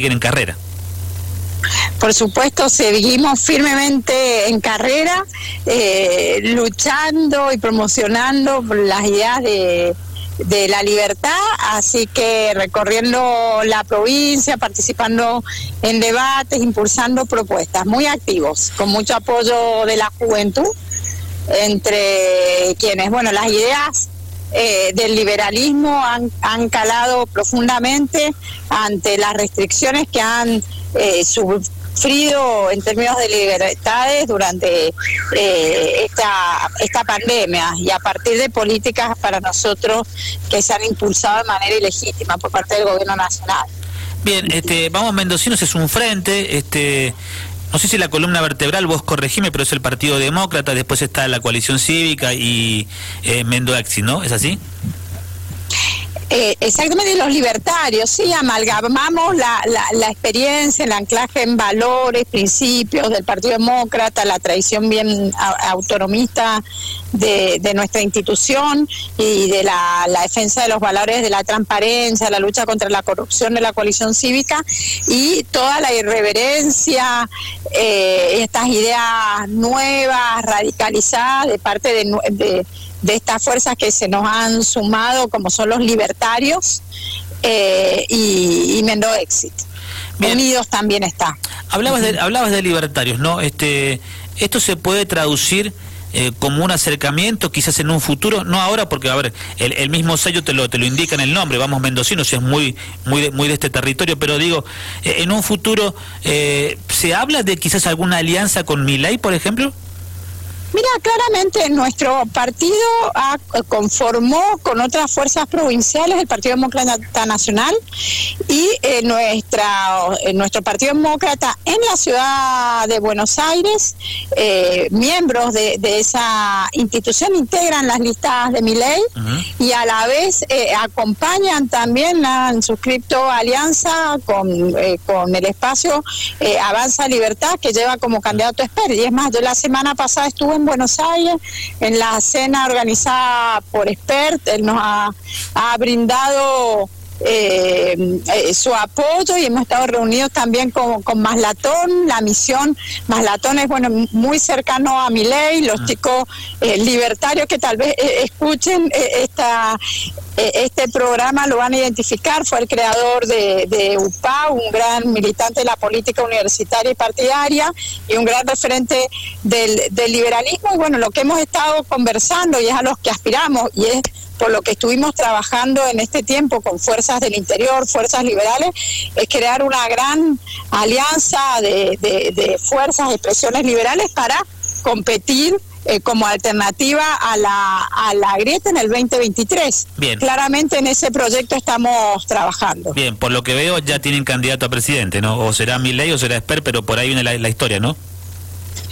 siguen en carrera. Por supuesto, seguimos firmemente en carrera, eh, luchando y promocionando las ideas de, de la libertad, así que recorriendo la provincia, participando en debates, impulsando propuestas, muy activos, con mucho apoyo de la juventud, entre quienes, bueno, las ideas eh, del liberalismo han, han, calado profundamente ante las restricciones que han eh, sufrido en términos de libertades durante eh, esta, esta pandemia y a partir de políticas para nosotros que se han impulsado de manera ilegítima por parte del gobierno nacional. Bien, este, vamos Mendocinos es un frente, este, no sé si la columna vertebral, vos corregime, pero es el Partido Demócrata, después está la coalición cívica y eh, Mendoaxi, ¿no? ¿Es así? Eh, exactamente, los libertarios, sí, amalgamamos la, la, la, experiencia, el anclaje en valores, principios del Partido Demócrata, la tradición bien autonomista de, de nuestra institución y de la, defensa de los valores de la transparencia, la lucha contra la corrupción de la coalición cívica y toda la irreverencia, eh, estas ideas nuevas, radicalizadas de parte de, de de estas fuerzas que se nos han sumado, como son los libertarios eh, y, y Mendo Exit. Bien. Unidos también está. Hablabas de, hablabas de libertarios, ¿no? Este, esto se puede traducir eh, como un acercamiento, quizás en un futuro, no ahora, porque a ver, el, el, mismo sello te lo, te lo indica en el nombre, vamos mendocinos, es muy, muy, de, muy de este territorio, pero digo, eh, en un futuro, eh, ¿se habla de quizás alguna alianza con Milay, por ejemplo? Mira, claramente nuestro partido ha, conformó con otras fuerzas provinciales el Partido Demócrata Nacional y eh, nuestra, eh, nuestro Partido Demócrata en la ciudad de Buenos Aires, eh, miembros de, de, esa institución integran las listas de mi ley uh -huh. y a la vez eh, acompañan también, han suscrito alianza con, con el espacio Avanza Libertad que lleva como candidato expert. Y es más, yo la semana pasada estuve en Buenos Aires, en la cena organizada por Expert, él nos ha, ha brindado eh, eh, su apoyo y hemos estado reunidos también con, con Maslatón, la misión Maslatón es bueno muy cercano a mi ley, los ah. chicos eh, libertarios que tal vez escuchen esta este programa lo van a identificar, fue el creador de, UPA, un gran militante de la política universitaria y partidaria y un gran referente del, del liberalismo. Y bueno, lo que hemos estado conversando y es a los que aspiramos y es por lo que estuvimos trabajando en este tiempo con fuerzas del interior, fuerzas liberales, es crear una gran alianza de, de, de fuerzas, expresiones liberales para competir eh, como alternativa a la, a la grieta en el 2023. Bien. Claramente en ese proyecto estamos trabajando. Bien, por lo que veo ya tienen candidato a presidente, ¿no? O será Milei o será Esper, pero por ahí viene la, la historia, ¿no?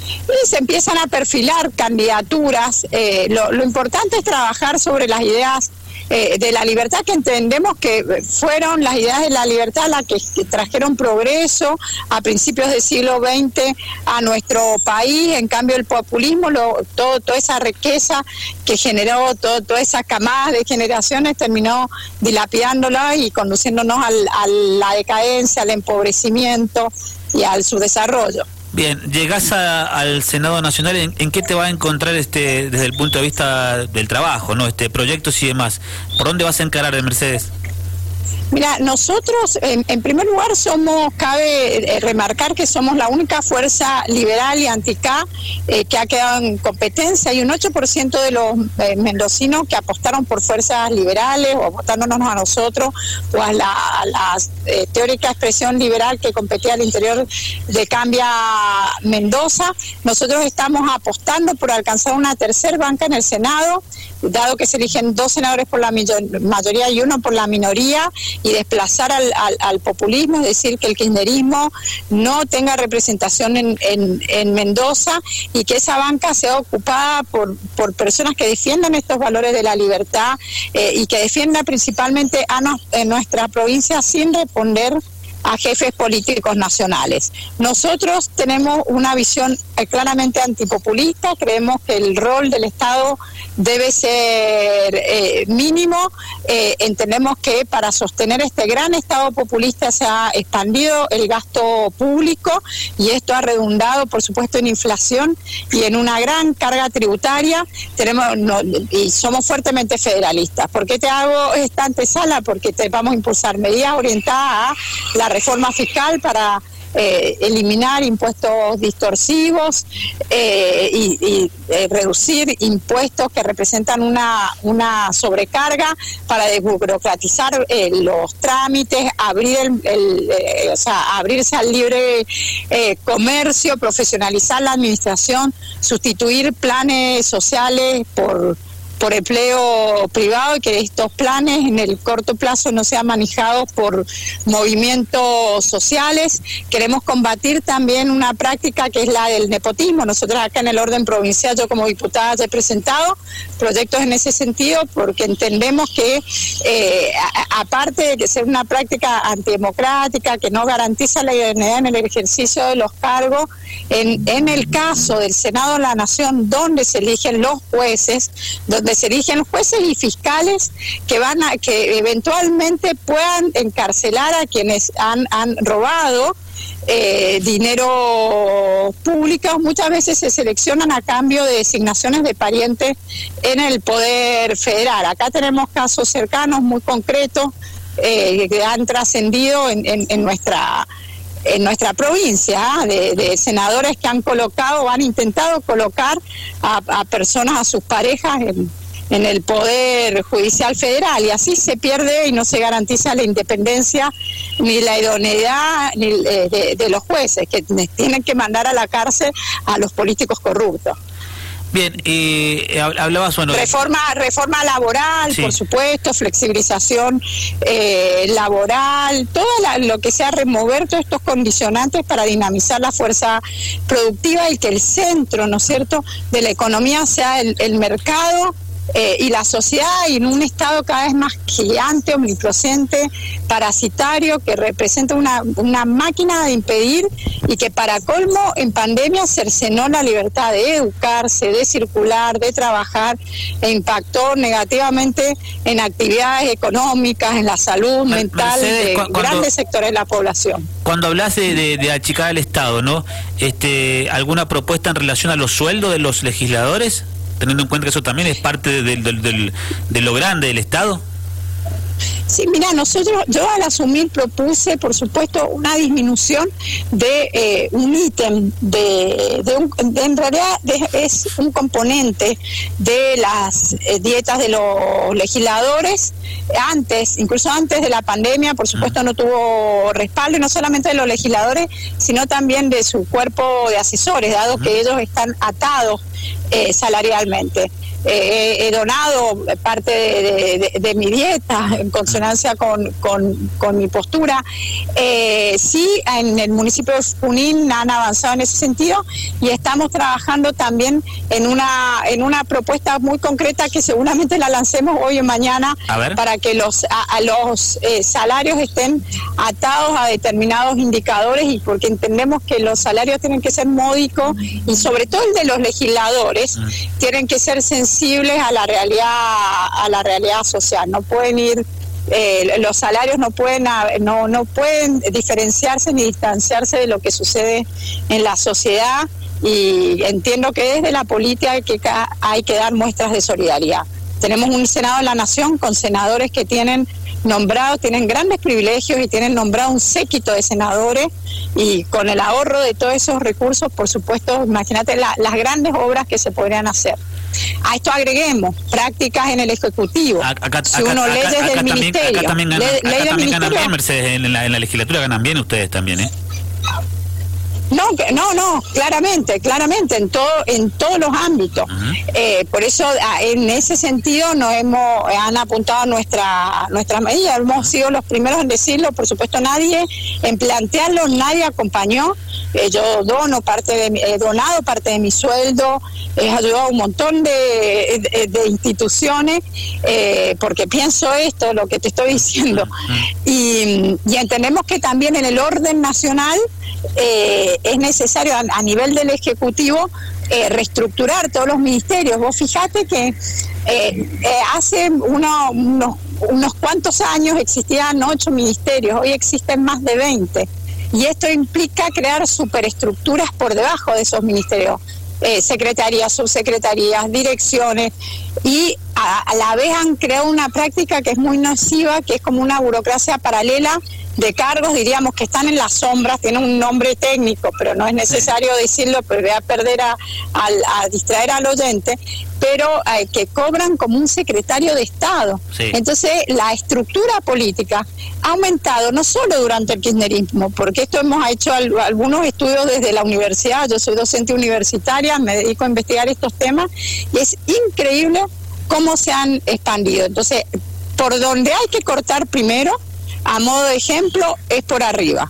Y se empiezan a perfilar candidaturas. Eh, lo, importante es trabajar sobre las ideas eh, de la libertad que entendemos que fueron las ideas de la libertad las que, que, trajeron progreso a principios del siglo XX a nuestro país. En cambio, el populismo, lo, todo, toda esa riqueza que generó, todo, toda esa camada de generaciones terminó dilapidándola y conduciéndonos al, a la decadencia, al empobrecimiento y al subdesarrollo. Bien, llegás al Senado Nacional, ¿en, ¿en, qué te va a encontrar este desde el punto de vista del trabajo, no, este proyectos y demás? ¿Por dónde vas a encarar, de Mercedes? Mira, nosotros en, primer lugar somos, cabe eh, remarcar que somos la única fuerza liberal y anti-K eh, que ha quedado en competencia y un 8% de los eh, mendocinos que apostaron por fuerzas liberales o votándonos a nosotros o a la, a la eh, teórica expresión liberal que competía al interior de Cambia Mendoza. Nosotros estamos apostando por alcanzar una tercera banca en el Senado, dado que se eligen dos senadores por la mayoría y uno por la minoría y desplazar al, al, al, populismo, decir, que el kirchnerismo no tenga representación en, en, en, Mendoza y que esa banca sea ocupada por, por personas que defiendan estos valores de la libertad eh, y que defiendan principalmente a no, en nuestra provincia sin responder a jefes políticos nacionales. Nosotros tenemos una visión eh, claramente antipopulista, creemos que el rol del Estado debe ser eh, mínimo, eh, entendemos que para sostener este gran Estado populista se ha expandido el gasto público y esto ha redundado, por supuesto, en inflación y en una gran carga tributaria. Tenemos y somos fuertemente federalistas. ¿Por qué te hago esta antesala? Porque te vamos a impulsar medidas orientadas a la reforma fiscal para eh, eliminar impuestos distorsivos eh, y, eh, reducir impuestos que representan una, una sobrecarga para desburocratizar los trámites, abrir el, o sea, abrirse al libre comercio, profesionalizar la administración, sustituir planes sociales por por empleo privado y que estos planes en el corto plazo no sean manejados por movimientos sociales. Queremos combatir también una práctica que es la del nepotismo. Nosotros acá en el orden provincial, yo como diputada he presentado proyectos en ese sentido porque entendemos que eh, aparte de que ser una práctica antidemocrática que no garantiza la identidad en el ejercicio de los cargos, en, en el caso del Senado de la Nación, donde se eligen los jueces, donde se eligen jueces y fiscales que van a que eventualmente puedan encarcelar a quienes han, han robado eh, dinero público, muchas veces se seleccionan a cambio de designaciones de parientes en el Poder Federal. Acá tenemos casos cercanos, muy concretos, eh, que han trascendido en, en, nuestra en nuestra provincia, de, senadores que han colocado han intentado colocar a, personas, a sus parejas en, el Poder Judicial Federal y así se pierde y no se garantiza la independencia ni la idoneidad eh, de, los jueces que tienen que mandar a la cárcel a los políticos corruptos. Bien, eh, hablabas bueno reforma reforma laboral, por supuesto, flexibilización eh, laboral, todo lo que sea remover todos estos condicionantes para dinamizar la fuerza productiva y que el centro, ¿no es cierto?, de la economía sea el mercado eh, y la sociedad en un estado cada vez más gigante, omnipresente, parasitario, que representa una, una máquina de impedir y que para colmo en pandemia cercenó la libertad de educarse, de circular, de trabajar e impactó negativamente en actividades económicas, en la salud mental de grandes sectores de la población. Cuando hablas de, de, achicar al Estado, ¿no? Este, ¿Alguna propuesta en relación a los sueldos de los legisladores? Teniendo en cuenta que eso también es parte de lo grande del Estado? Sí, mira, nosotros, yo al asumir propuse, por supuesto, una disminución de eh, un ítem, de, de, en realidad es un componente de las eh, dietas de los legisladores. Antes, incluso antes de la pandemia, por supuesto, no tuvo respaldo, no solamente de los legisladores, sino también de su cuerpo de asesores, dado que ellos están atados eh, salarialmente. Eh, he donado parte de, mi dieta en consonancia con, con, mi postura. Eh, sí, en el municipio de Junín han avanzado en ese sentido y estamos trabajando también en una, en una propuesta muy concreta que seguramente la lancemos hoy o mañana para que los, a, los eh, salarios estén atados a determinados indicadores y porque entendemos que los salarios tienen que ser módicos y sobre todo el de los legisladores ah. tienen que ser sensibles sensibles a la realidad a la realidad social no pueden ir eh, los salarios no pueden no no pueden diferenciarse ni distanciarse de lo que sucede en la sociedad y entiendo que desde la política hay que, hay que dar muestras de solidaridad tenemos un senado de la nación con senadores que tienen nombrados, tienen grandes privilegios y tienen nombrado un séquito de senadores y con el ahorro de todos esos recursos, por supuesto, imagínate las grandes obras que se podrían hacer. A esto agreguemos prácticas en el Ejecutivo. Acá, si uno leyes del Ministerio. Acá también, ganan, bien, Mercedes, en la, en la legislatura ganan bien ustedes también, ¿eh? No, no, no, claramente, claramente, en todo, en todos los ámbitos. Eh, por eso, ah, en ese sentido, nos hemos, han apuntado nuestra, nuestras medidas. Hemos sido los primeros en decirlo, por supuesto, nadie, en plantearlo, nadie acompañó. Eh, yo dono parte de he donado parte de mi sueldo, he ayudado a un montón de, de, instituciones, eh, porque pienso esto, lo que te estoy diciendo, y, y entendemos que también en el orden nacional eh, es necesario a, nivel del Ejecutivo eh, reestructurar todos los ministerios. Vos fijate que eh, hace unos, unos cuantos años existían ocho ministerios, hoy existen más de 20. Y esto implica crear superestructuras por debajo de esos ministerios. secretarías, subsecretarías, direcciones y a, a, la vez han creado una práctica que es muy nociva, que es como una burocracia paralela de cargos, diríamos que están en las sombras, tienen un nombre técnico, pero no es necesario decirlo, porque voy a perder a, distraer al oyente, pero eh, que cobran como un secretario de Estado. Entonces, la estructura política ha aumentado no solo durante el kirchnerismo, porque esto hemos hecho algunos estudios desde la universidad, yo soy docente universitaria, me dedico a investigar estos temas, y es increíble cómo se han expandido. Entonces, por donde hay que cortar primero a modo de ejemplo, es por arriba.